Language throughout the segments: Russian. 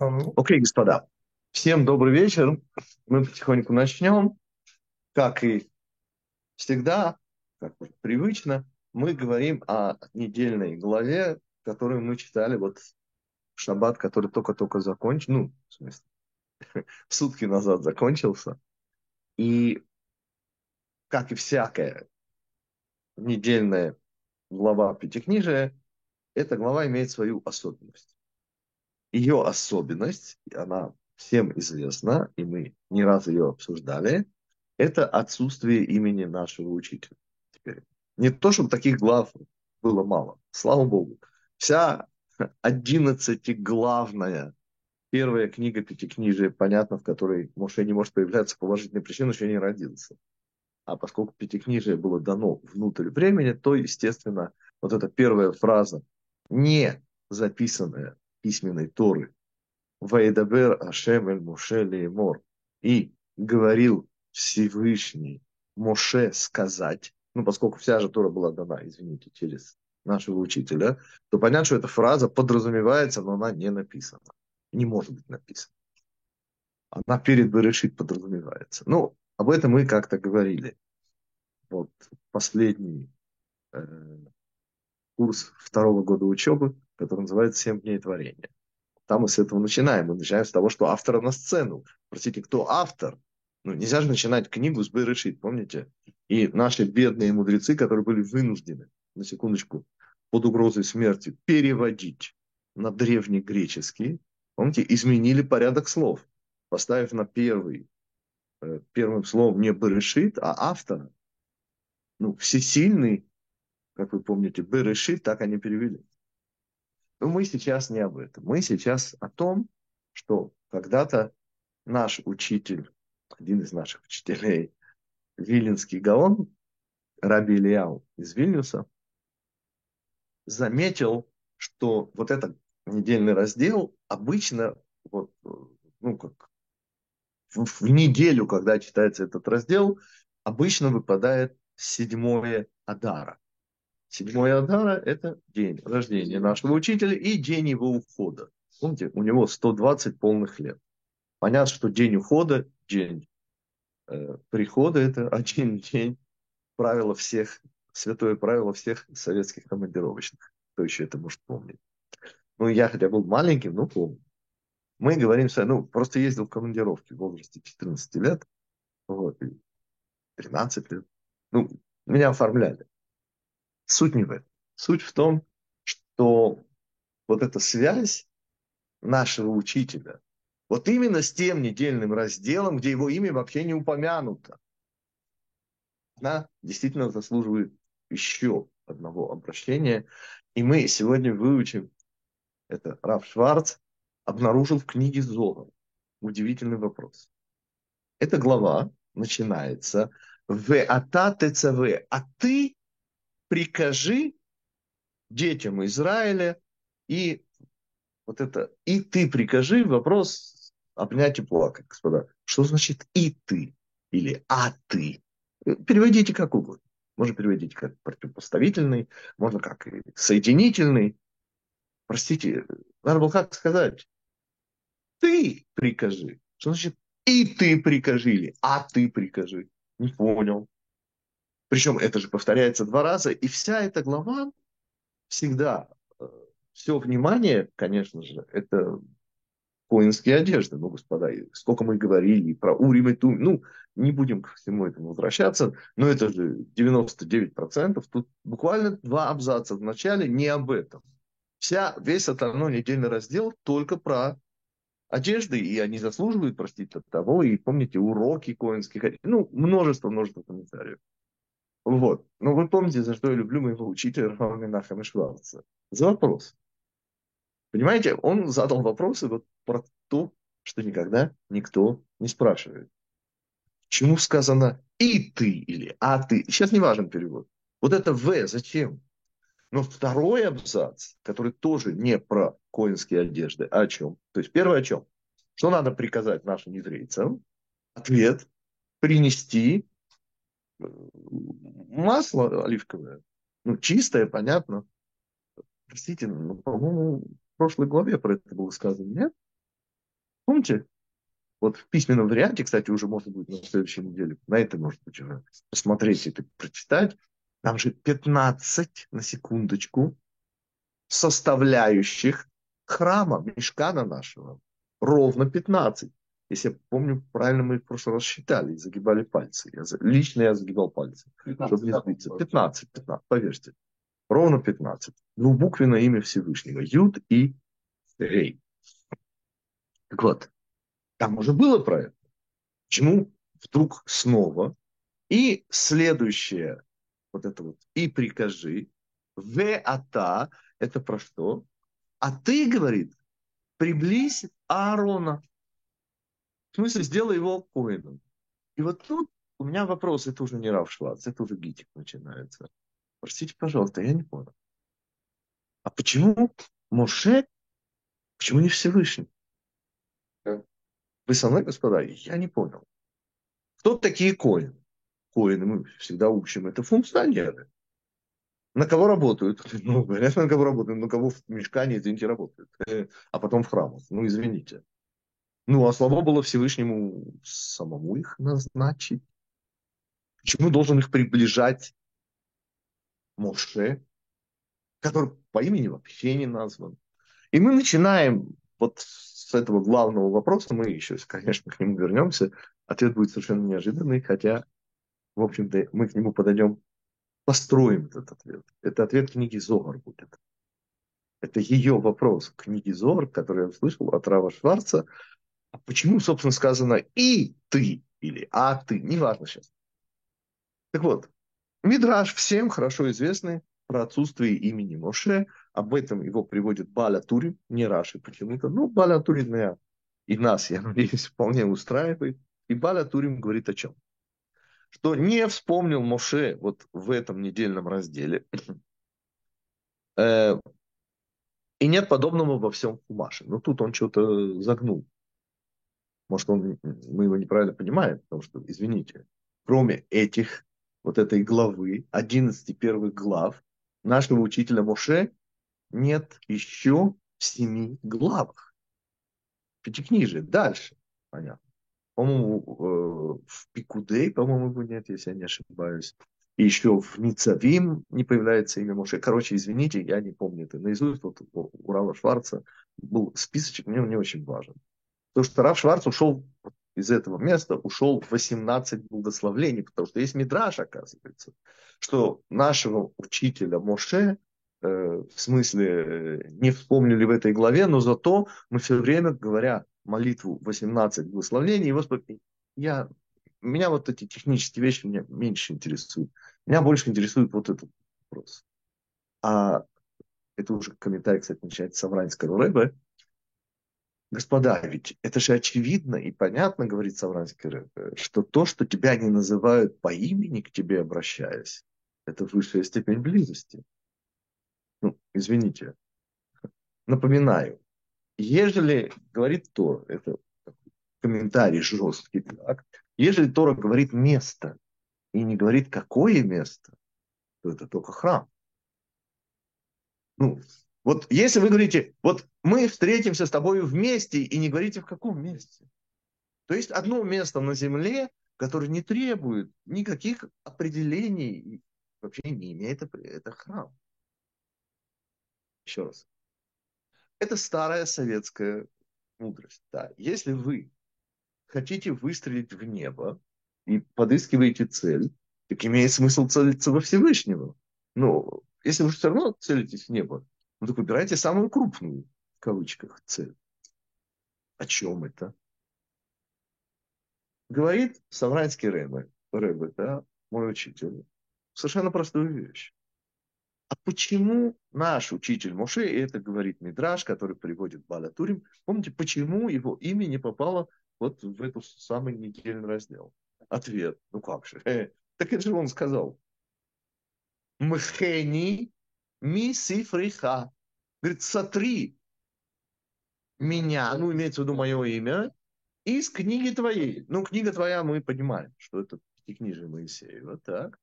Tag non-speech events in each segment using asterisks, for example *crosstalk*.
Окей, господа, всем добрый вечер. Мы потихоньку начнем. Как и всегда, как привычно, мы говорим о недельной главе, которую мы читали вот в шаббат, который только-только закончил, ну, в смысле, *laughs* сутки назад закончился. И, как и всякая недельная глава Пятикнижия, эта глава имеет свою особенность. Ее особенность, она всем известна, и мы не раз ее обсуждали, это отсутствие имени нашего учителя. Теперь. Не то, чтобы таких глав было мало. Слава Богу. Вся одиннадцатиглавная первая книга Пятикнижия, понятно, в которой Моше не может появляться по уважительной причине, что не родился. А поскольку Пятикнижие было дано внутрь времени, то, естественно, вот эта первая фраза, не записанная письменной Торы, Вайдабер Ашем эль Моше Леймор, и говорил Всевышний Моше сказать, ну, поскольку вся же Тора была дана, извините, через нашего учителя, то понятно, что эта фраза подразумевается, но она не написана. Не может быть написана. Она перед Берешит подразумевается. Ну, об этом мы как-то говорили. Вот последний э, курс второго года учебы, который называется «Семь дней творения». Там мы с этого начинаем. Мы начинаем с того, что автора на сцену. Простите, кто автор? Ну, нельзя же начинать книгу с Берешит, помните? И наши бедные мудрецы, которые были вынуждены, на секундочку, под угрозой смерти переводить на древнегреческий, помните, изменили порядок слов, поставив на первый, э, первым словом не Берешит, а автора. Ну, всесильный, как вы помните, Берешит, так они перевели. Но мы сейчас не об этом. Мы сейчас о том, что когда-то наш учитель, один из наших учителей, Виленский Гаон, Раби Ильяу из Вильнюса, заметил, что вот этот недельный раздел обычно, вот, ну, как в, в неделю, когда читается этот раздел, обычно выпадает седьмое Адара. Седьмое Адара – это день рождения нашего учителя и день его ухода. Помните, у него 120 полных лет. Понятно, что день ухода, день э, прихода – это *laughs* один день правила всех, святое правило всех советских командировочных. Кто еще это может помнить? Ну, я хотя был маленьким, но помню. Мы говорим, ну, просто ездил в командировки в возрасте 14 лет, вот, 13 лет. Ну, меня оформляли. Суть не в этом. Суть в том, что вот эта связь нашего учителя, вот именно с тем недельным разделом, где его имя вообще не упомянуто, она действительно заслуживает еще одного обращения. И мы сегодня выучим это Раф Шварц обнаружил в книге Зора. Удивительный вопрос. Эта глава начинается в ата ТЦВ, а ты прикажи детям Израиля и вот это и ты прикажи вопрос обнять и плакать, господа. Что значит и ты или а ты? Переводите как угодно. Можно переводить как противопоставительный, можно как соединительный. Простите, надо было как сказать? Ты прикажи. Что значит и ты прикажи или а ты прикажи? Не понял. Причем это же повторяется два раза, и вся эта глава всегда, э, все внимание, конечно же, это коинские одежды. Ну, господа, сколько мы говорили про Урим и Тум. Ну, не будем к всему этому возвращаться, но это же 99%. Тут буквально два абзаца в начале не об этом. Вся, весь остальной недельный раздел только про одежды, и они заслуживают, простите, от того. И помните, уроки коинских, ну, множество, множество комментариев. Вот. Но вы помните, за что я люблю моего учителя Рафаэля Менахема Шварца? За вопрос. Понимаете, он задал вопросы вот про то, что никогда никто не спрашивает. Чему сказано «и ты» или «а ты»? Сейчас не важен перевод. Вот это «в» зачем? Но второй абзац, который тоже не про коинские одежды, а о чем? То есть первое о чем? Что надо приказать нашим еврейцам? Ответ – принести масло оливковое. Ну, чистое, понятно. Простите, ну, по-моему, в прошлой главе про это было сказано, нет? Помните? Вот в письменном варианте, кстати, уже можно будет на следующей неделе, на это может быть уже посмотреть и прочитать. Там же 15, на секундочку, составляющих храма, мешкана нашего. Ровно 15. Если я помню, правильно мы в прошлый раз считали и загибали пальцы. Я, лично я загибал пальцы, 15, чтобы не сбиться. 15, 15, поверьте. Ровно 15. Двубуквенное имя Всевышнего. Юд и Гей. Так вот, там уже было про это. Почему вдруг снова? И следующее, вот это вот, и прикажи, в ата, это про что? А ты, говорит, приблизь Аарона. В смысле, сделай его коином. И вот тут у меня вопрос, это уже не Рав Швац, это уже Гитик начинается. Простите, пожалуйста, я не понял. А почему Моше, почему не Всевышний? Вы со мной, господа? Я не понял. Кто такие коины? Коины мы всегда учим. Это функционеры. На кого работают? *laughs* Ну, понятно, на кого работают. На кого в мешкане, извините, работают. *laughs* А потом в храмах. Ну, извините. Ну, а слава было Всевышнему самому их назначить. Почему должен их приближать Моше, который по имени вообще не назван? И мы начинаем вот с этого главного вопроса, мы еще, конечно, к нему вернемся. Ответ будет совершенно неожиданный, хотя, в общем-то, мы к нему подойдем, построим этот ответ. Это ответ книги Зогар будет. Это ее вопрос книги Зогар, который я услышал от Рава Шварца. А почему, собственно, сказано «и ты» или «а ты», неважно сейчас. Так вот, Мидраш всем хорошо известный про отсутствие имени Моше – об этом его приводит Баля Турин, не Раши почему-то. Ну, Баля Турин меня и нас, я надеюсь, *laughs* вполне устраивает. И Баля Турин говорит о чем? Что не вспомнил Моше вот в этом недельном разделе. *clears throat* Э, и нет подобного во всем Хумаше. Но тут он что-то загнул. Может, он, мы его неправильно понимаем, потому что, извините, кроме этих, вот этой главы, 11 первых глав, нашего учителя Моше нет еще в семи главах. Пятикнижие. Дальше. Понятно. По-моему, э, в Пикудей, по-моему, его нет, если я не ошибаюсь. И еще в Ницавим не появляется имя Моше. Короче, извините, я не помню это наизусть. Вот у Рава Шварца был списочек, мне он не очень важен. Потому что Рав Шварц ушел из этого места, ушел в 18 благословлений, потому что есть мидраж, оказывается, что нашего учителя Моше Э, в смысле э, не вспомнили в этой главе, но зато мы все время, говоря молитву 18 благословений, Господи, я, меня вот эти технические вещи меня меньше интересуют. Меня больше интересует вот этот вопрос. А это уже комментарий, кстати, начинается с Авранского Рэбе. Господа, ведь это же очевидно и понятно, говорит Савранский Рэбе, что то, что тебя не называют по имени, к тебе обращаясь, это высшая степень близости ну, извините, напоминаю, ежели говорит Тор, это комментарий жесткий, так, ежели Тора говорит место и не говорит какое место, то это только храм. Ну, вот если вы говорите, вот мы встретимся с тобой вместе и не говорите в каком месте, то есть одно место на земле, которое не требует никаких определений, вообще не имеет, это храм. Еще раз. Это старая советская мудрость. Да. Если вы хотите выстрелить в небо и подыскиваете цель, так имеет смысл целиться во Всевышнего. Но если вы все равно целитесь в небо, ну так выбирайте самую крупную, в кавычках, цель. О чем это? Говорит Савранский Рэбе, Рэбе да, мой учитель, совершенно простую вещь. А почему наш учитель Моше, и это говорит Мидраш, который приводит Баля Турим, помните, почему его имя не попало вот в эту самый недельный раздел? Ответ, ну как же, э, так это же он сказал. Мхени ми сифриха. Говорит, сотри меня, ну имеется в виду мое имя, из книги твоей. Ну, книга твоя, мы понимаем, что это книжие Моисея. Вот так.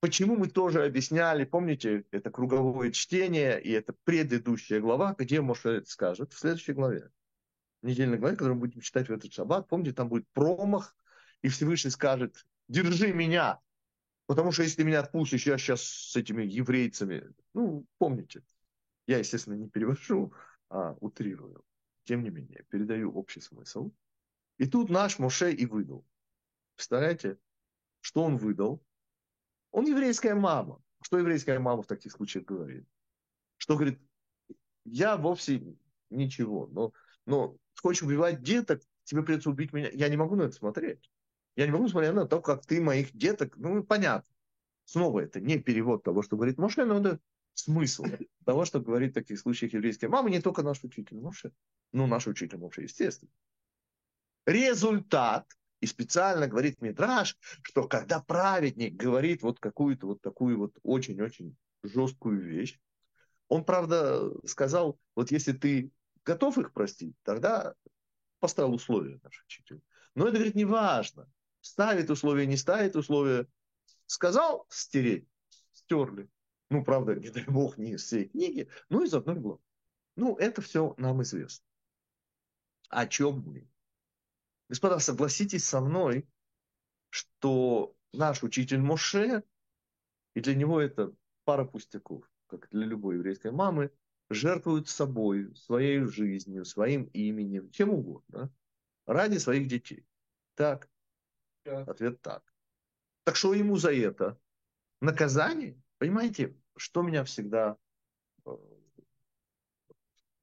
Почему мы тоже объясняли, помните, это круговое чтение, и это предыдущая глава, где Моше скажет в следующей главе. недельной главе, которую мы будем читать в этот шаббат. Помните, там будет промах, и Всевышний скажет, держи меня, потому что если меня отпустишь, я сейчас с этими еврейцами, ну, помните, я, естественно, не перевожу, а утрирую. Тем не менее, передаю общий смысл. И тут наш Моше и выдал. Представляете, что он выдал? Он еврейская мама. Что еврейская мама в таких случаях говорит? Что говорит, я вовсе ничего, но, но хочешь убивать деток, тебе придется убить меня. Я не могу на это смотреть. Я не могу смотреть на то, как ты моих деток, ну, понятно. Снова это не перевод того, что говорит Моше, но это смысл того, что говорит в таких случаях еврейская мама, не только наш учитель Моше, ну, наш учитель Моше, естественно. Результат, и специально говорит Мидраш, что когда праведник говорит вот какую-то вот такую вот очень-очень жесткую вещь, он, правда, сказал, вот если ты готов их простить, тогда поставил условия наш учитель. Но это, говорит, не важно. Ставит условия, не ставит условия. Сказал стереть, стерли. Ну, правда, не дай бог, не из всей книги, но из одной главы. Ну, это все нам известно. О чем мы? Господа, согласитесь со мной, что наш учитель Моше, и для него это пара пустяков, как для любой еврейской мамы, жертвуют собой, своей жизнью, своим именем, чем угодно, ради своих детей. Так? Ответ так. Так что ему за это? Наказание? Понимаете, что меня всегда э,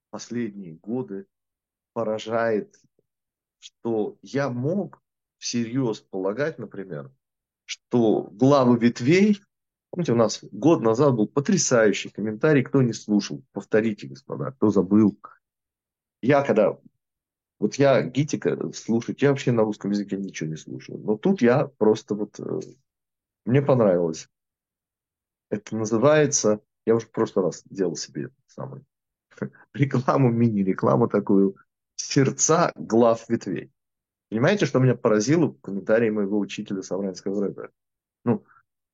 последние годы поражает, что я мог всерьез полагать, например, что главы ветвей Помните, у нас год назад был потрясающий комментарий, кто не слушал, повторите, господа, кто забыл. Я когда, вот я гитика слушать, я вообще на русском языке ничего не слушаю. Но тут я просто вот, э, мне понравилось. Это называется, я уже в прошлый раз делал себе самый *laughs* рекламу, мини-рекламу такую, сердца глав ветвей. Понимаете, что меня поразило в комментарии моего учителя Савранского рэпа? Ну,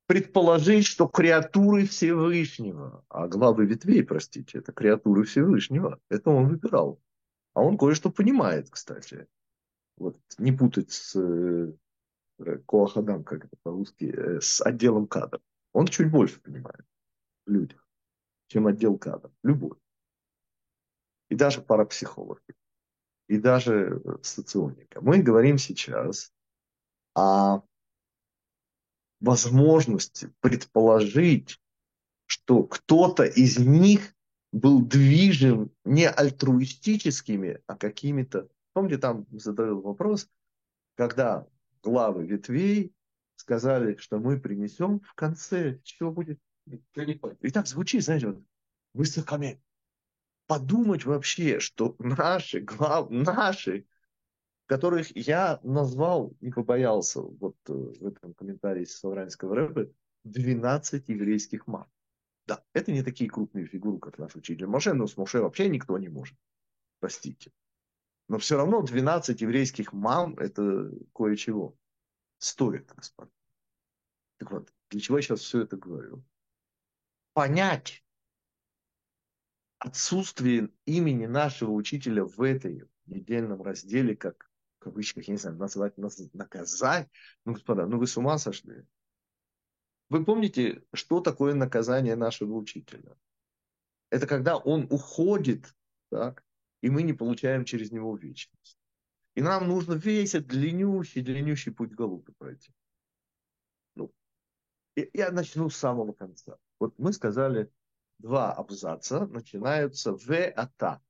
предположить, что креатуры Всевышнего, а главы ветвей, простите, это креатуры Всевышнего, это он выбирал. А он кое-что понимает, кстати. Вот не путать с э, Коахадам, как это по-русски, э, с отделом кадров. Он чуть больше понимает в людях, чем отдел кадров. Любой. И даже парапсихологи. И даже соционика. Мы говорим сейчас о возможности предположить, что кто-то из них был движим не альтруистическими, а какими-то... Помните, там задал вопрос, когда главы ветвей сказали, что мы принесем в конце, что будет? И так звучит, знаете, вот, высокомерие. Подумать вообще, что наши глав, наши которых я назвал, не побоялся вот э, в этом комментарии Савранского рэпа, 12 еврейских мам. Да, это не такие крупные фигуры, как наш учитель Моше, но с Моше вообще никто не может. Простите. Но все равно 12 еврейских мам – это кое-чего. Стоит, господа. Так вот, для чего я сейчас все это говорю? Понять отсутствие имени нашего учителя в этой недельном разделе, как кавычках, я не знаю, назвать, наказать. Ну, господа, ну вы с ума сошли. Вы помните, что такое наказание нашего учителя? Это когда он уходит, так, и мы не получаем через него вечность. И нам нужно весь этот длиннющий, длиннющий путь голубы пройти. Ну, я начну с самого конца. Вот мы сказали, два абзаца начинаются в ата.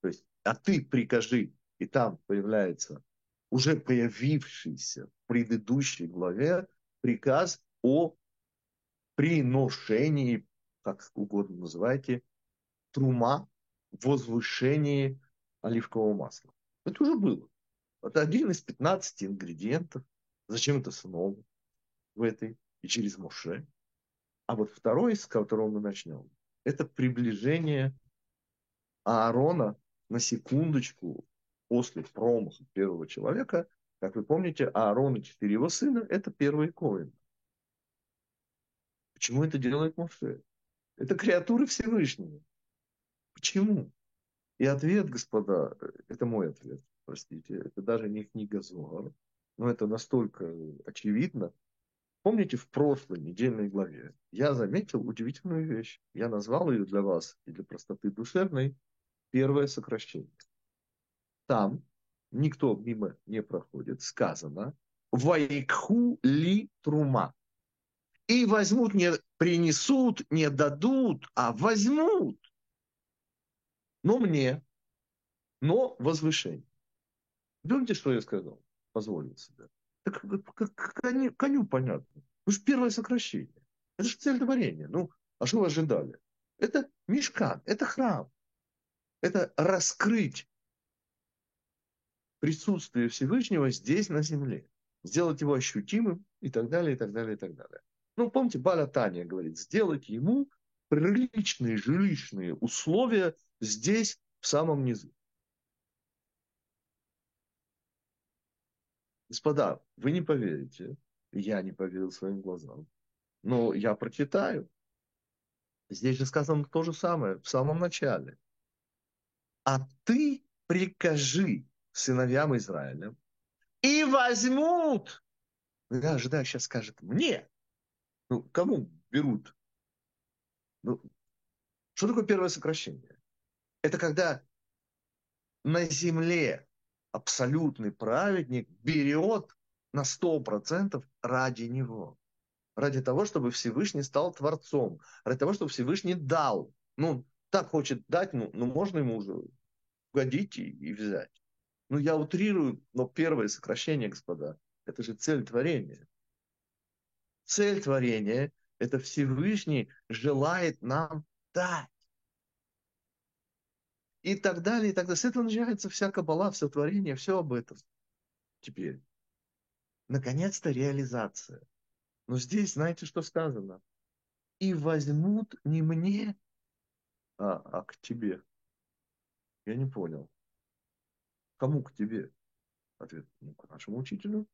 То есть, а ты прикажи, и там появляется уже появившийся в предыдущей главе приказ о приношении, как угодно называйте, трума, возвышении оливкового масла. Это уже было. Это один из 15 ингредиентов. Зачем это снова в этой и через Моше? А вот второй, с которого мы начнем, это приближение Аарона на секундочку после промаха первого человека, как вы помните, Аарон и четыре его сына – это первые коины. Почему это делает Моше? Это креатуры Всевышнего. Почему? И ответ, господа, это мой ответ, простите, это даже не книга Зоар, но это настолько очевидно. Помните, в прошлой недельной главе я заметил удивительную вещь. Я назвал ее для вас и для простоты душевной первое сокращение. Там никто мимо не проходит, сказано «Вайкху ли трума». И возьмут, не принесут, не дадут, а возьмут. Но мне, но возвышение. Помните, что я сказал? Позволил себе. Так как, коню, коню понятно. Ну же первое сокращение. Это же творения. Ну, а что вы ожидали? Это мешкан, это храм. Это раскрыть присутствие Всевышнего здесь, на земле. Сделать его ощутимым и так далее, и так далее, и так далее. Ну, помните, Баля Таня говорит, сделать ему приличные жилищные условия здесь, в самом низу. Господа, вы не поверите, я не поверил своим глазам, но я прочитаю. Здесь же сказано то же самое в самом начале. А ты прикажи сыновьям Израиля и возьмут. Я ожидаю, сейчас скажет мне. Ну, кому берут? Ну, что такое первое сокращение? Это когда на земле абсолютный праведник берет на 100% ради него. Ради того, чтобы Всевышний стал Творцом. Ради того, чтобы Всевышний дал. Ну, так хочет дать, ну, ну можно ему уже угодить и, и взять. Ну, я утрирую, но первое сокращение, господа, это же цель творения. Цель творения – это Всевышний желает нам дать и так далее, и так далее. С этого начинается вся кабала, все творение, все об этом. Теперь, наконец-то реализация. Но здесь, знаете, что сказано? И возьмут не мне, а, а к тебе. Я не понял. Кому к тебе? Ответ, ну, к нашему учителю.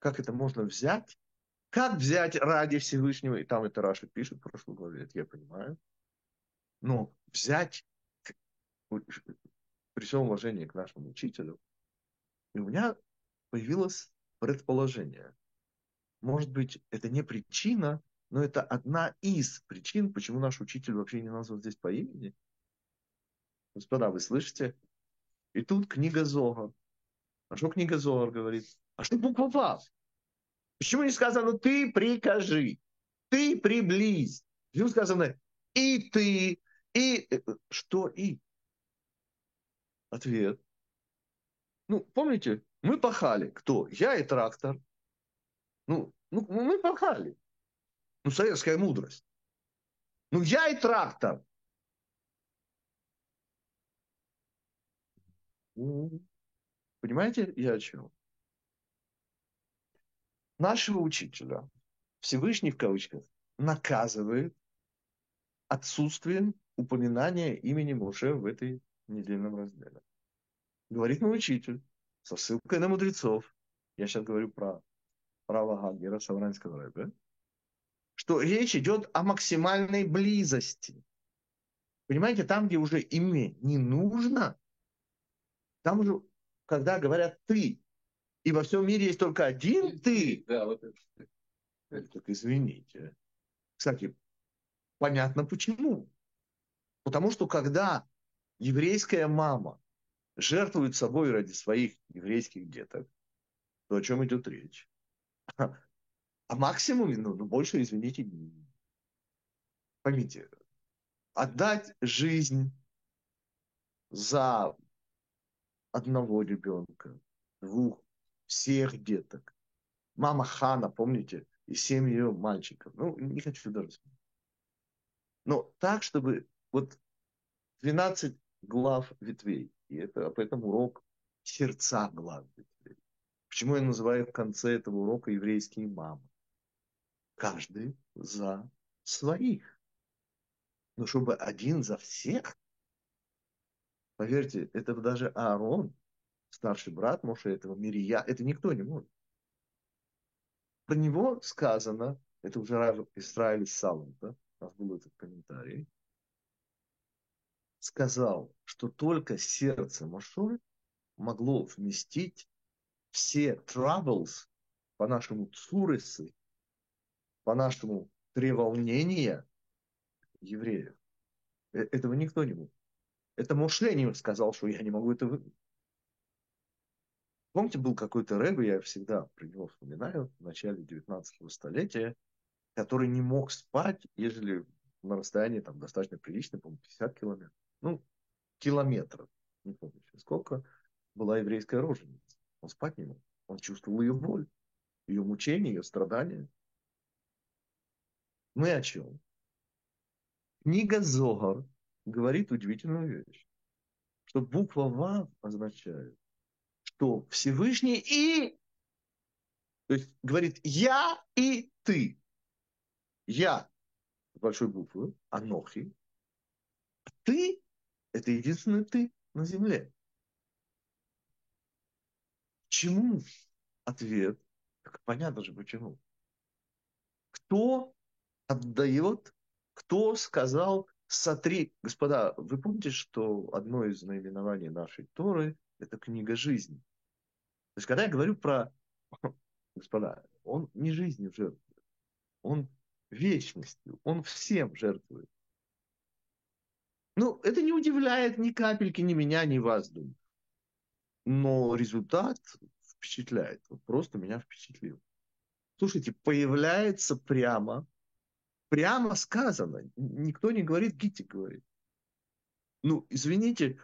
Как это можно взять? Как взять ради Всевышнего? И там это Раша пишет в прошлой главе, это я понимаю. Но взять при всем уважении к нашему учителю, и у меня появилось предположение. Может быть, это не причина, но это одна из причин, почему наш учитель вообще не назван здесь по имени. Господа, вы слышите? И тут книга Зога. А что книга Зогар говорит? А что буква Вав? Почему не сказано «ты прикажи», «ты приблизь»? Почему сказано «и ты», «и...» Что «и»? Ответ. Ну, помните, мы пахали. Кто? Я и трактор. Ну, ну мы пахали. Ну, советская мудрость. Ну, я и трактор. Понимаете, я о чем? Нашего учителя, Всевышний в кавычках, наказывает отсутствием упоминания имени Моше в этой недельном разделе. Говорит мой учитель со ссылкой на мудрецов. Я сейчас говорю про право Гагера Савранского рэбе, что речь идет о максимальной близости. Понимаете, там, где уже имя не нужно, там уже, когда говорят «ты», и во всем мире есть только один «ты», да, вот это. Так извините. Кстати, понятно почему. Потому что когда еврейская мама жертвует собой ради своих еврейских деток, то о чем идет речь? А максимуме, ну, ну больше, извините, поймите, отдать жизнь за одного ребенка, двух, всех деток. Мама Хана, помните, и семь ее мальчиков. Ну, не хочу даже. Но так, чтобы вот 12 глав ветвей. И это поэтому урок сердца глав ветвей. Почему я называю в конце этого урока еврейские мамы? Каждый за своих. Но чтобы один за всех, поверьте, это даже Аарон, старший брат Моше этого Мирия, это никто не может. Про него сказано, это уже Рав Израиль Салом, да? у нас был этот комментарий, сказал, что только сердце Моше могло вместить все troubles, по-нашему цуресы, по-нашему треволнения евреев. Э, этого никто не мог. Это Моше не сказал, что я не могу это. Помните, был какой-то рэб, я всегда про него вспоминаю, в начале 19 столетия, который не мог спать, ежели на расстоянии там достаточно прилично, по-моему, 50 километров. Ну, километров, не помню сколько, была еврейская роженица. Он спать не мог. Он чувствовал ее боль, ее мучение, ее страдания. Мы о чем? Книга Зогар говорит удивительную вещь, что буква Вав означает что Всевышний и, то есть говорит, я и ты. Я большой буквы, Анохи. Ты – это единственный ты на земле. Чему ответ? Так понятно же почему. Кто отдает, кто сказал сотри. Господа, вы помните, что одно из наименований нашей Торы – это книга жизни. То есть, когда я говорю про, *laughs* господа, он не жизнью жертвует, он вечностью, он всем жертвует. Ну, это не удивляет ни капельки ни меня, ни вас, думаю. Но результат впечатляет. Вот просто меня впечатлил. Слушайте, появляется прямо, прямо сказано. Никто не говорит, Гити говорит. Ну, извините,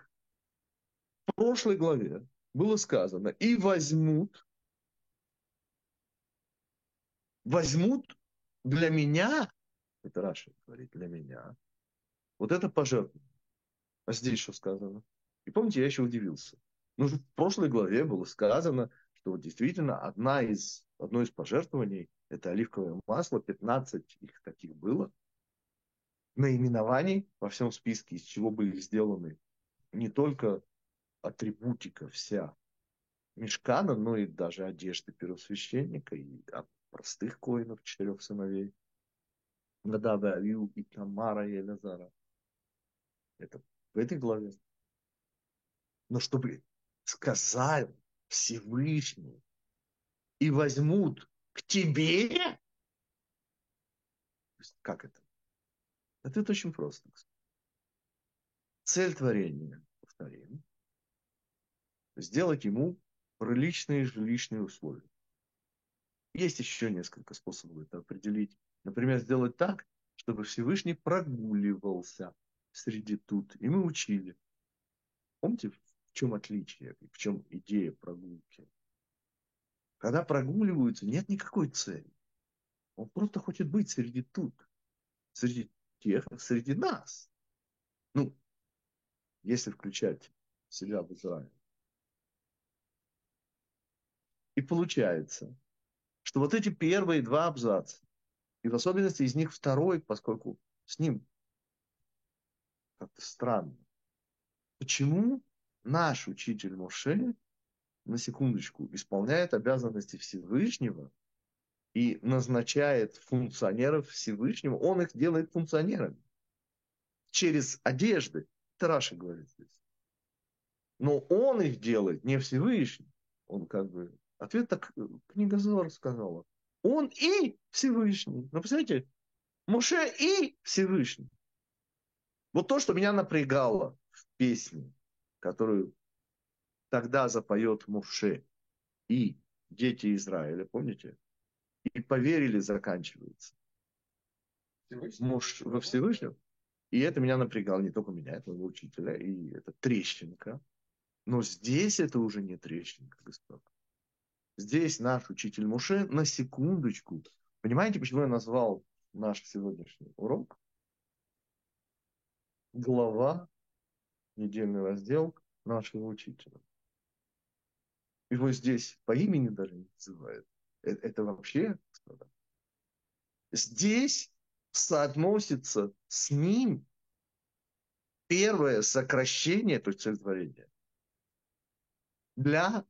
прошлой главе было сказано, и возьмут, возьмут для меня, это Раша говорит, для меня, вот это пожертвование. А здесь что сказано? И помните, я еще удивился. Ну, в прошлой главе было сказано, что вот действительно одна из, одно из пожертвований – это оливковое масло, 15 их таких было, наименований во всем списке, из чего были сделаны не только атрибутика вся мешкана, но и даже одежды первосвященника и простых коинов, четырех сыновей. Надава, Авиу и Тамара и Элязара. Это в этой главе. Но чтобы сказал Всевышний и возьмут к тебе, как это? Это очень просто. Цель творения, повторим, сделать ему приличные жилищные условия. Есть еще несколько способов это определить. Например, сделать так, чтобы Всевышний прогуливался среди тут. И мы учили. Помните, в чем отличие, в чем идея прогулки? Когда прогуливаются, нет никакой цели. Он просто хочет быть среди тут, среди тех, среди нас. Ну, если включать себя в Израиль. И получается, что вот эти первые два абзаца, и в особенности из них второй, поскольку с ним как-то странно. Почему наш учитель Моше, на секундочку, исполняет обязанности Всевышнего и назначает функционеров Всевышнего, он их делает функционерами. Через одежды. Тараши говорит здесь. Но он их делает не Всевышний. Он как бы Ответ так э, книга Зор сказала. Он и Всевышний. Ну, представляете, Муше и Всевышний. Вот то, что меня напрягало в песне, которую тогда запоет Муше и дети Израиля, помните? И поверили, заканчивается. Всевышний? Муж во Всевышнем. И это меня напрягало, не только меня, это учителя, и это трещинка. Но здесь это уже не трещинка, господа. Здесь наш учитель Муше на секундочку. Понимаете, почему я назвал наш сегодняшний урок? Глава, недельный раздел нашего учителя. Его здесь по имени даже не называют. Это, это вообще. Здесь соотносится с ним первое сокращение, то есть цель для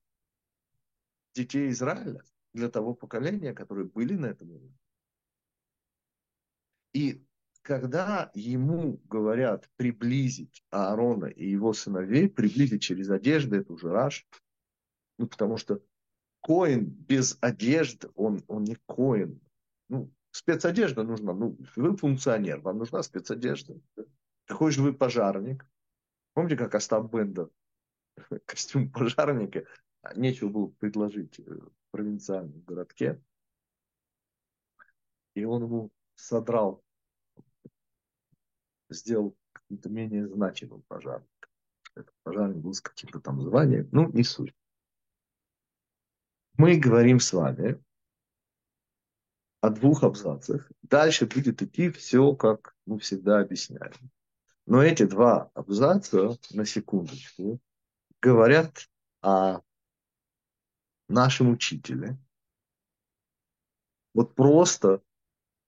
детей Израиля, для того поколения, которые были на этом уровне. И когда ему говорят приблизить Аарона и его сыновей, приблизить через одежды, это уже раш, ну, потому что коин без одежды, он, он не коин. Ну, спецодежда нужна. Ну, вы функционер, вам нужна спецодежда. Какой же вы пожарник? Помните, как Остап Бендер? *laughs* Костюм пожарника. Нечего было предложить в провинциальном городке. И он ему содрал, сделал каким-то менее значимым пожарником. Этот пожарник был с каким-то там званием. Ну, не суть. Мы говорим с вами о двух абзацах. Дальше будет идти все, как мы всегда объясняем. Но эти два абзаца, на секундочку, говорят о нашем учителе. Вот просто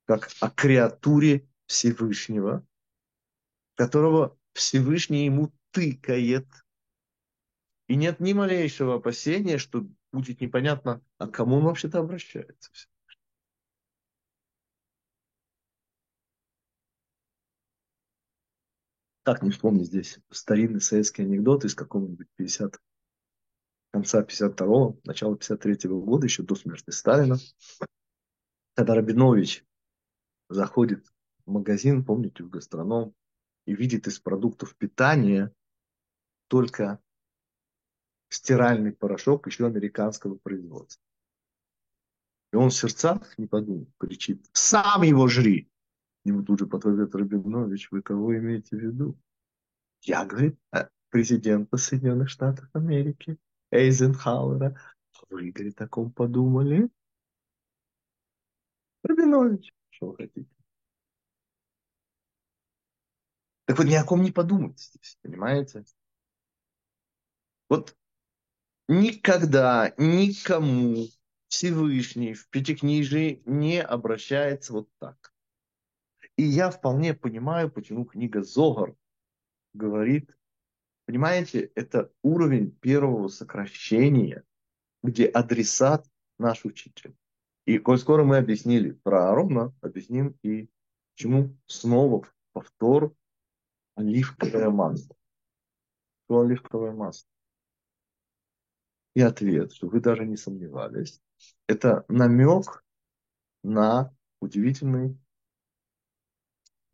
как о креатуре Всевышнего, которого Всевышний ему тыкает. И нет ни малейшего опасения, что будет непонятно, а кому он вообще-то обращается. Как не вспомнить здесь старинный советский анекдот из какого-нибудь 50 конца 52-го, начала 53-го года, еще до смерти Сталина, когда Рабинович заходит в магазин, помните, в гастроном, и видит из продуктов питания только стиральный порошок еще американского производства. И он в сердцах, не подумал, кричит, сам его жри. Ему тут же подходит Рабинович, вы кого имеете в виду? Я, говорит, «Э, президента Соединенных Штатов Америки, Эйзенхауэра. Вы, говорит, о ком подумали? Рабинович, что вы хотите? Так вот, ни о ком не подумайте здесь, понимаете? Вот никогда никому Всевышний в Пятикнижии не обращается вот так. И я вполне понимаю, почему книга Зогар говорит, понимаете, это уровень первого сокращения, где адресат наш учитель. И коль скоро мы объяснили про Аарона, объясним и почему снова повтор оливковое масло. Что оливковое масло? И ответ, что вы даже не сомневались, это намек на удивительный,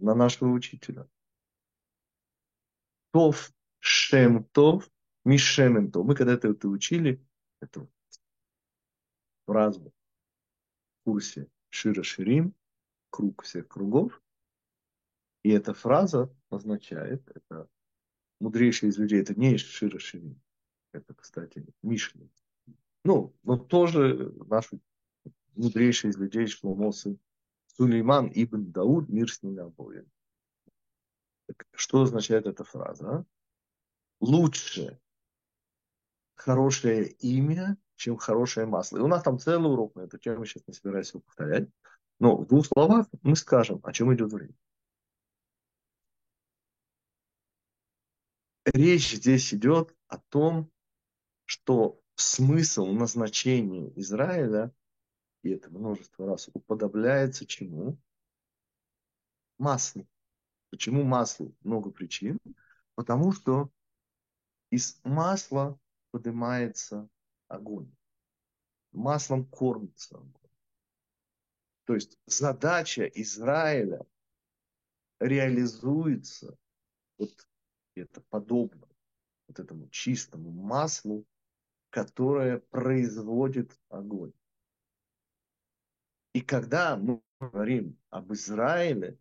на нашего учителя. Тов Шем Тов Мишемен Тов. Мы когда-то это учили, эту фразу в курсе Шира Ширим, круг всех кругов. И эта фраза означает, это мудрейший из людей, это не Шира Ширим, это, кстати, Мишли. Ну, но тоже наш мудрейший из людей Шломо Сулейман ибн Дауд, мир с ними обоим. Что означает эта фраза? Лучше хорошее имя, чем хорошее масло. И у нас там целый урок на эту тему, сейчас не собираюсь его повторять. Но в двух словах мы скажем, о чем идет речь. Речь здесь идет о том, что смысл назначения Израиля, и это множество раз, уподобляется чему? Маслу. Почему маслу? Много причин. Потому что из масла поднимается огонь. Маслом кормится огонь. То есть задача Израиля реализуется, вот это подобно вот этому чистому маслу, которое производит огонь. И когда мы говорим об Израиле,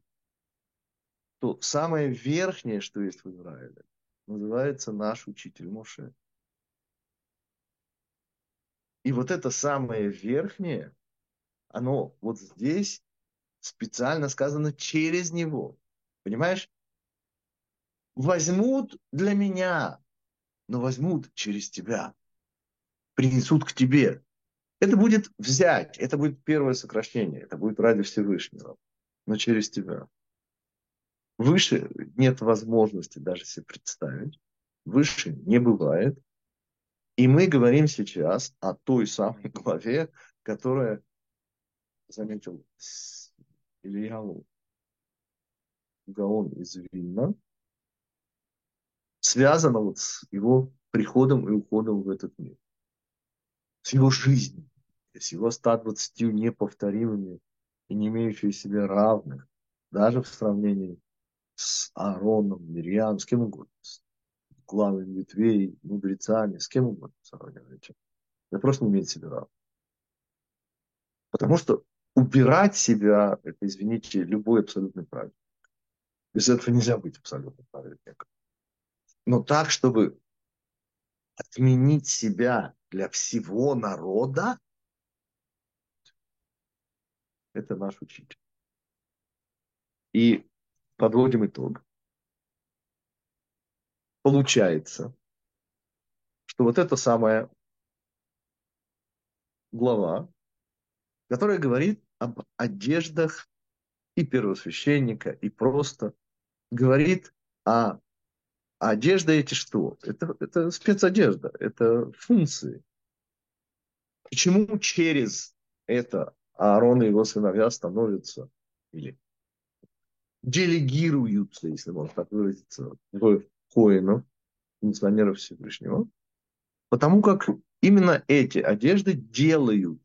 то самое верхнее, что есть в Израиле, называется наш учитель Моше. И вот это самое верхнее, оно вот здесь специально сказано через него. Понимаешь? Возьмут для меня, но возьмут через тебя. Принесут к тебе. Это будет взять, это будет первое сокращение, это будет ради Всевышнего, но через тебя. Выше нет возможности даже себе представить. Выше не бывает. И мы говорим сейчас о той самой главе, которая, заметил Ильяу, Гаон из Вильна связано вот с его приходом и уходом в этот мир. С его жизнью, с его 120 неповторимыми и не имеющими себе равных, даже в сравнении с Аароном, Мирьям, с кем угодно, с главами ветвей, мудрецами, с кем угодно сравниваете. Это просто не имеет себе равных. Потому что убирать себя, это, извините, любой абсолютный праведник. Без этого нельзя быть абсолютным праведником. Но так, чтобы отменить себя для всего народа, это наш учитель. И подводим итог. Получается, что вот эта самая глава, которая говорит об одеждах и первосвященника, и просто говорит о а одежда эти что? Это, это спецодежда, это функции. Почему через это Аарон и его сыновья становятся или делегируются, если можно так выразиться, коинов, функционеров Всевышнего? Потому как именно эти одежды делают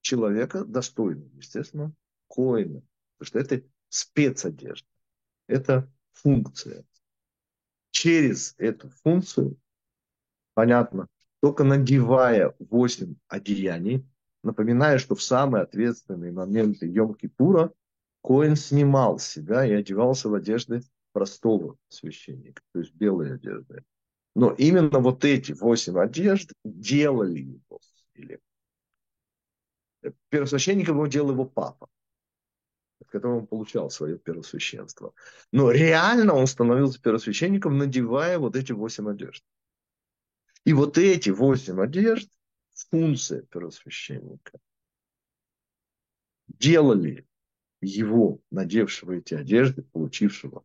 человека достойным, естественно, коина. Потому что это спецодежда, это функция. Через эту функцию, понятно, только надевая 8 одеяний, напоминаю, что в самые ответственные моменты Йом-Кипура Коин снимал себя и одевался в одежды простого священника, то есть белые одежды. Но именно вот эти восемь одежд делали его. Или первосвященником его делал его папа, от которого он получал свое первосвященство. Но реально он становился первосвященником, надевая вот эти восемь одежд. И вот эти восемь одежд, функция первосвященника, делали его, надевшего эти одежды, получившего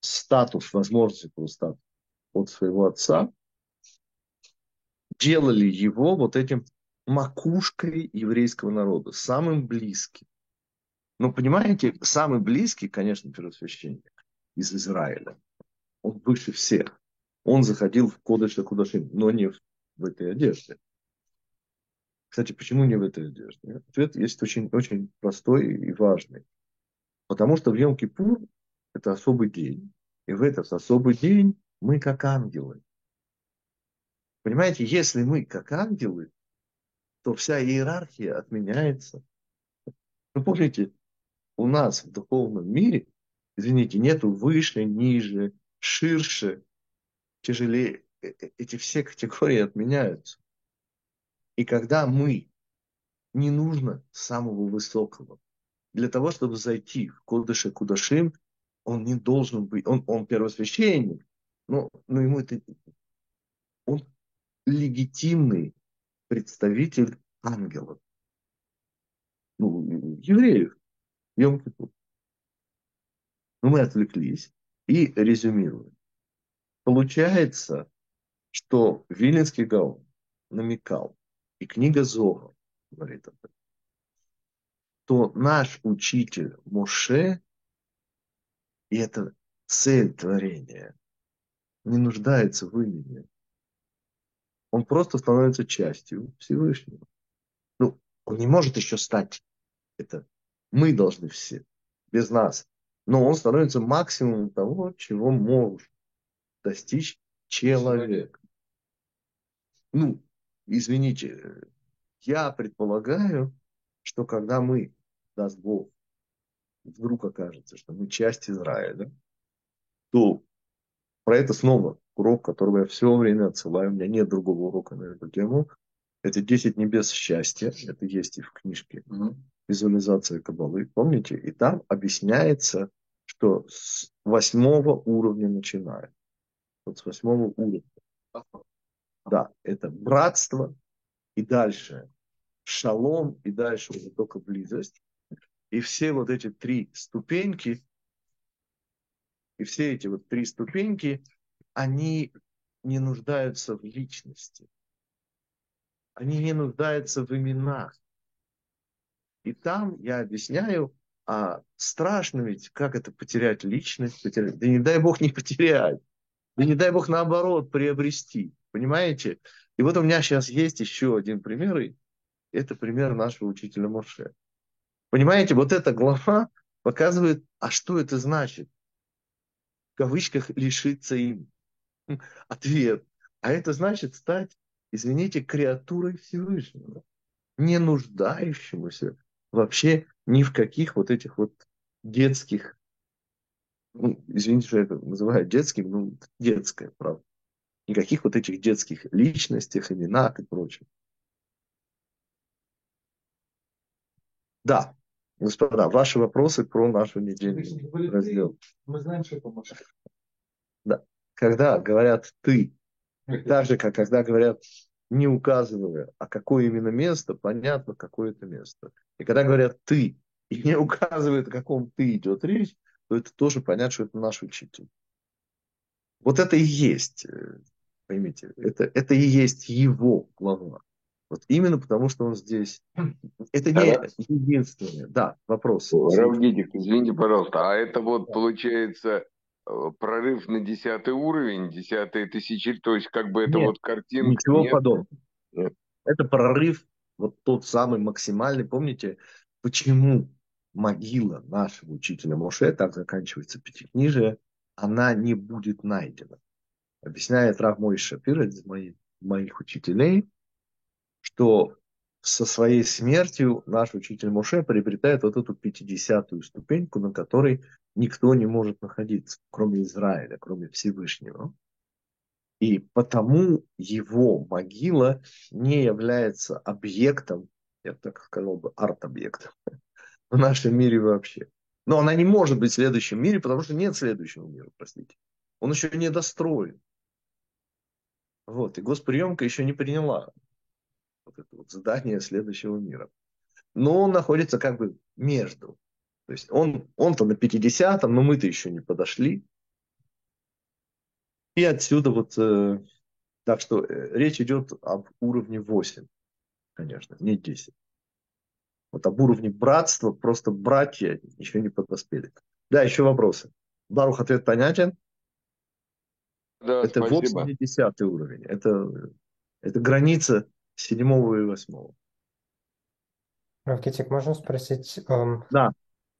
статус, возможность этого статуса от своего отца, делали его вот этим макушкой еврейского народа, самым близким. Но понимаете, самый близкий, конечно, первосвященник из Израиля. Он выше всех. Он заходил в Кодыша Кудашим, но не в этой одежде. Кстати, почему не в этой одежде? Ответ есть очень, очень простой и важный. Потому что в Йом-Кипур это особый день. И в этот особый день мы как ангелы. Понимаете, если мы как ангелы, то вся иерархия отменяется. Вы помните, у нас в духовном мире, извините, нету выше, ниже, ширше, тяжелее. Э, э, эти все категории отменяются. И когда мы, не нужно самого высокого, для того, чтобы зайти в Кодыше Кудашим, он не должен быть, он, он первосвященник, но, но ему это, он легитимный представитель ангелов. Ну, евреев. йом. Но мы отвлеклись и резюмируем. Получается, что Виленский Гаон намекал, и книга Зора говорит об этом, то наш учитель Моше, и это цель творения, не нуждается в имени. Он просто становится частью Всевышнего. Ну, он не может еще стать. Это мы должны все, без нас. Но он становится максимумом того, чего может достичь человек. Ну, извините, я предполагаю, что когда мы, даст Бог, вдруг окажется, что мы часть Израиля, то про это снова урок, которого я все время отсылаю. У меня нет другого урока на эту тему. Это 10 небес счастья. Это есть и в книжке угу. визуализация Кабалы. Помните? И там объясняется, что с восьмого уровня начинает. Вот с восьмого уровня. Да, это братство, и дальше шалом, и дальше уже только близость. И все вот эти три ступеньки, и все эти вот три ступеньки, они не нуждаются в личности. Они не нуждаются в именах. И там я объясняю, А страшно ведь, как это потерять личность, потерять. Да не дай бог не потерять. Да не дай бог наоборот приобрести. Понимаете? И вот у меня сейчас есть еще один пример, и это пример нашего учителя Мурше. Понимаете, вот эта глава показывает, а что это значит? В кавычках лишиться им. *laughs* Ответ. А это значит стать, извините, креатурой Всевышнего, не нуждающемуся вообще ни в каких вот этих вот детских, ну, извините, что я это называю детским, ну, детское, правда. Никаких вот этих детских личностях, именах и прочем. Да, господа, ваши вопросы про нашу неделю раздел. Мы знаем, что это может. Да. Когда говорят «ты», так же, как когда говорят не указывая, а какое именно место, понятно, какое это место. И когда говорят «ты», и не указывают, о каком «ты» идет речь, то это тоже понятно, что это наш учитель. Вот это и есть, э, поймите, это, это и есть его глава. Вот именно потому, что он здесь. Это не а, единственное. Да, вопрос. Равгитик, извините, пожалуйста, а это вот получается э, прорыв на десятый уровень, десятые тысячи, то есть как бы это нет, вот картинка. Ничего нет? подобного. Нет. Это прорыв, вот тот самый максимальный. Помните, почему могила нашего учителя Моше, так заканчивается пятикнижие, она не будет найдена. Объясняет Рав Мой Шапир, один из моих, моих учителей, что со своей смертью наш учитель Моше приобретает вот эту пятидесятую ступеньку, на которой никто не может находиться, кроме Израиля, кроме Всевышнего. И потому его могила не является объектом, я так сказал бы, арт-объектом *laughs* в нашем мире вообще. Но она не может быть в следующем мире, потому что нет следующего мира, простите. Он еще не достроен. Вот, и госприемка еще не приняла вот это вот задание следующего мира. Но он находится как бы между. То есть он, он-то на 50-м, но мы-то еще не подошли. И отсюда вот, э, так что э, речь идет об уровне 8, конечно, не 10. Вот об уровне братства, просто братья еще не подоспели. Да, еще вопросы. Барух, ответ понятен? Да, это спасибо. 80 уровень. Это, это граница седьмого и восьмого. Равкитик, можно спросить? Эм, да.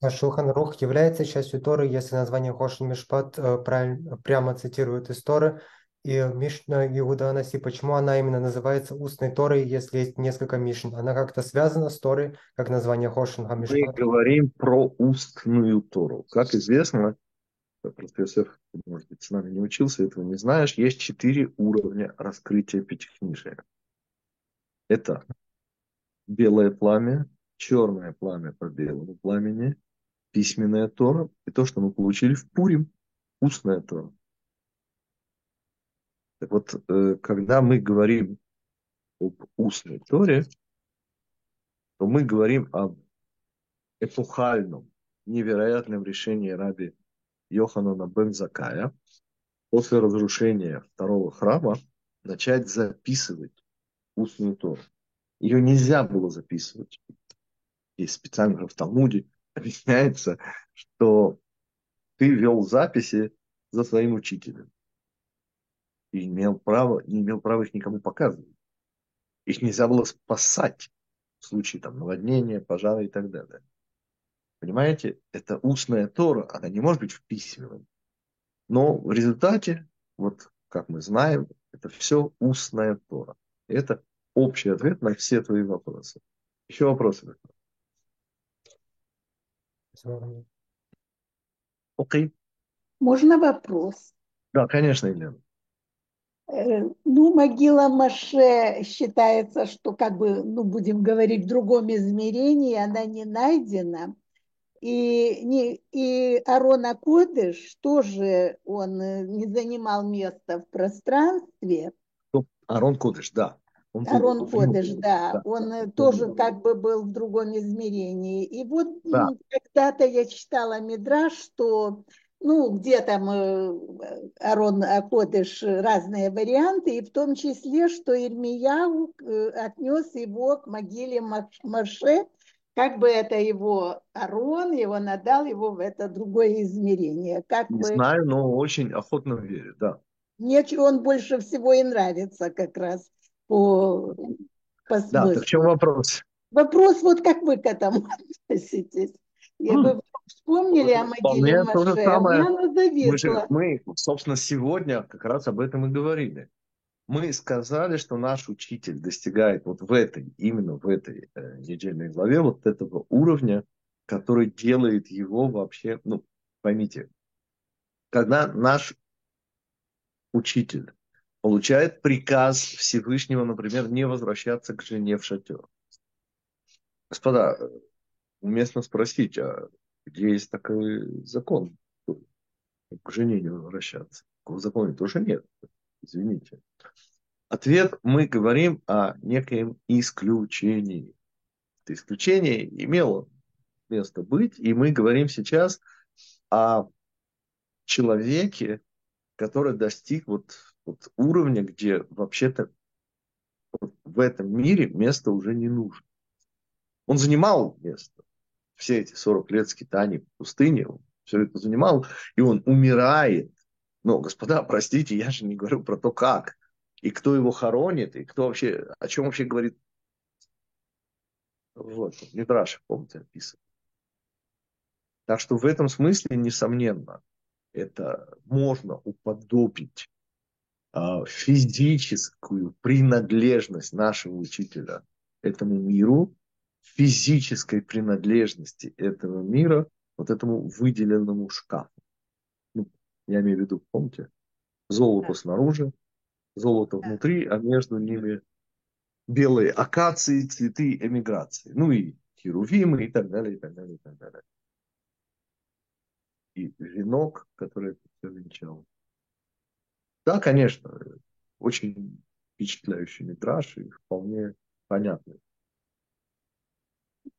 Шулхан Рух является частью Торы, если название Хошин Мишпат э, правильно, прямо цитирует из Торы, и Мишна Иуда Анаси, почему она именно называется устной Торой, если есть несколько Мишн? Она как-то связана с Торой, как название Хошин Хамишпат? Мы говорим про устную Тору. Как известно, профессор, может быть, с нами не учился, этого не знаешь, есть четыре уровня раскрытия пятикнижия. Это белое пламя, черное пламя по белому пламени, письменная Тора и то, что мы получили в Пурим, устная Тора. Так вот, э, когда мы говорим об устной Торе, то мы говорим об эпохальном, невероятном решении раби Йоханана бен Закая после разрушения второго храма начать записывать устную Тору. Ее нельзя было записывать. Есть специально в Талмуде *laughs* объясняется, что ты вел записи за своим учителем. И имел право, не имел права их никому показывать. Их нельзя было спасать в случае там, наводнения, пожара и так далее. Понимаете, это устная Тора, она не может быть в письменном. Но в результате, вот как мы знаем, это все устная Тора. И это общий ответ на все твои вопросы. Еще вопросы? Окей. Okay. Можно вопрос? Да, конечно, Елена. Э, ну, могила Маше считается, что как бы, ну, будем говорить, в другом измерении она не найдена. И, не, и Арона Кодыш тоже он э, не занимал места в пространстве. Арон Кодыш, да. Он Арон Кодыш, да, да, он да, тоже да. как бы был в другом измерении. И вот да. когда-то я читала Мидраш, что ну, где там э, Арон Кодыш разные варианты, и в том числе, что Ирмияу э, отнес его к могиле Маше как бы это его Арон, его надал его в это другое измерение. Как Не вы... знаю, но очень охотно верю, да. Мне он больше всего и нравится как раз по, по Да, смыслу. так в чем вопрос? Вопрос, вот как вы к этому *laughs* относитесь? И М. вы вспомнили о могиле Маше, самое. мне она Мы, же, зависла. мы, собственно, сегодня как раз об этом и говорили. Мы сказали, что наш учитель достигает вот в этой, именно в этой э, недельной главе вот этого уровня, который делает его вообще, ну, поймите, когда наш учитель получает приказ Всевышнего, например, не возвращаться к жене в шатер. Господа, э, уместно спросить, а где есть такой закон, к жене не возвращаться? Такого закона тоже нет, извините. Ответ, мы говорим о некоем исключении. Это исключение имело место быть, и мы говорим сейчас о человеке, который достиг вот, вот уровня, где вообще-то в этом мире место уже не нужно. Он занимал место. Все эти 40 лет скитаний в пустыне, он все это занимал, и он умирает. Но, господа, простите, я же не говорю про то, как, и кто его хоронит, и кто вообще, о чем вообще говорит. Вот, Мидраш, помните, описывает. Так что в этом смысле, несомненно, это можно уподобить а, физическую принадлежность нашего учителя этому миру, физической принадлежности этого мира вот этому выделенному шкафу. Я имею в виду, помните, золото Да. снаружи, золото Да. внутри, а между ними белые акации, цветы эмиграции. Ну и херувимы и так далее, и так далее, и так далее. И венок, который это все венчал. Да, конечно, очень впечатляющий метраж и вполне понятный.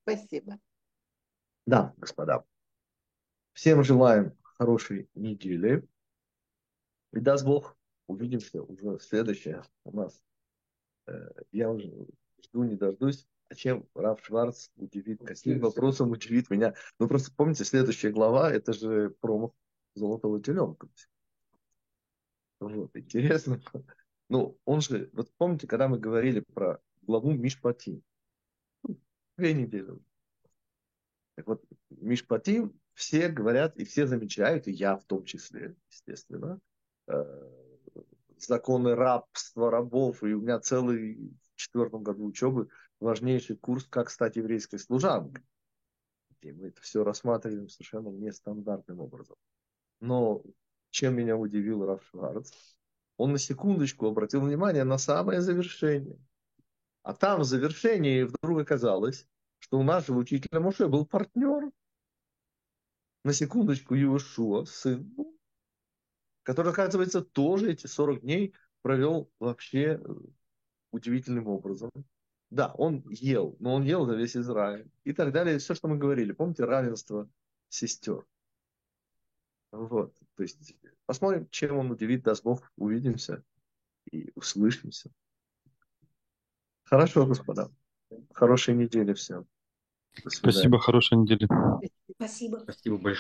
Спасибо. Да, господа. Всем желаем хорошей недели. И даст Бог, увидимся уже следующее у нас. Э, Я уже жду, не дождусь. А чем Раф Шварц удивит, каким вопросом удивит меня? Ну, просто помните, следующая глава, это же промах золотого теленка. Вот, интересно. Ну, он же, вот помните, когда мы говорили про главу Мишпатим, ну, две недели. Так вот, Мишпатим все говорят и все замечают, и я в том числе, естественно, э, законы рабства, рабов, и у меня целый в четвертом году учебы важнейший курс «Как стать еврейской служанкой». И мы это все рассматриваем совершенно нестандартным образом. Но чем меня удивил Раф Шварц, он на секундочку обратил внимание на самое завершение. А там в завершении вдруг оказалось, что у нашего учителя Моше был партнер, на секундочку Иошуа, сын, ну, который, оказывается, тоже эти 40 дней провел вообще э, удивительным образом. Да, он ел, но он ел за весь Израиль и так далее. Все, что мы говорили. Помните, равенство сестер. Вот. То есть посмотрим, чем он удивит, даст Бог, увидимся и услышимся. Хорошо, господа. Хорошей недели всем. Спасибо, хорошей недели. Спасибо. Спасибо большое.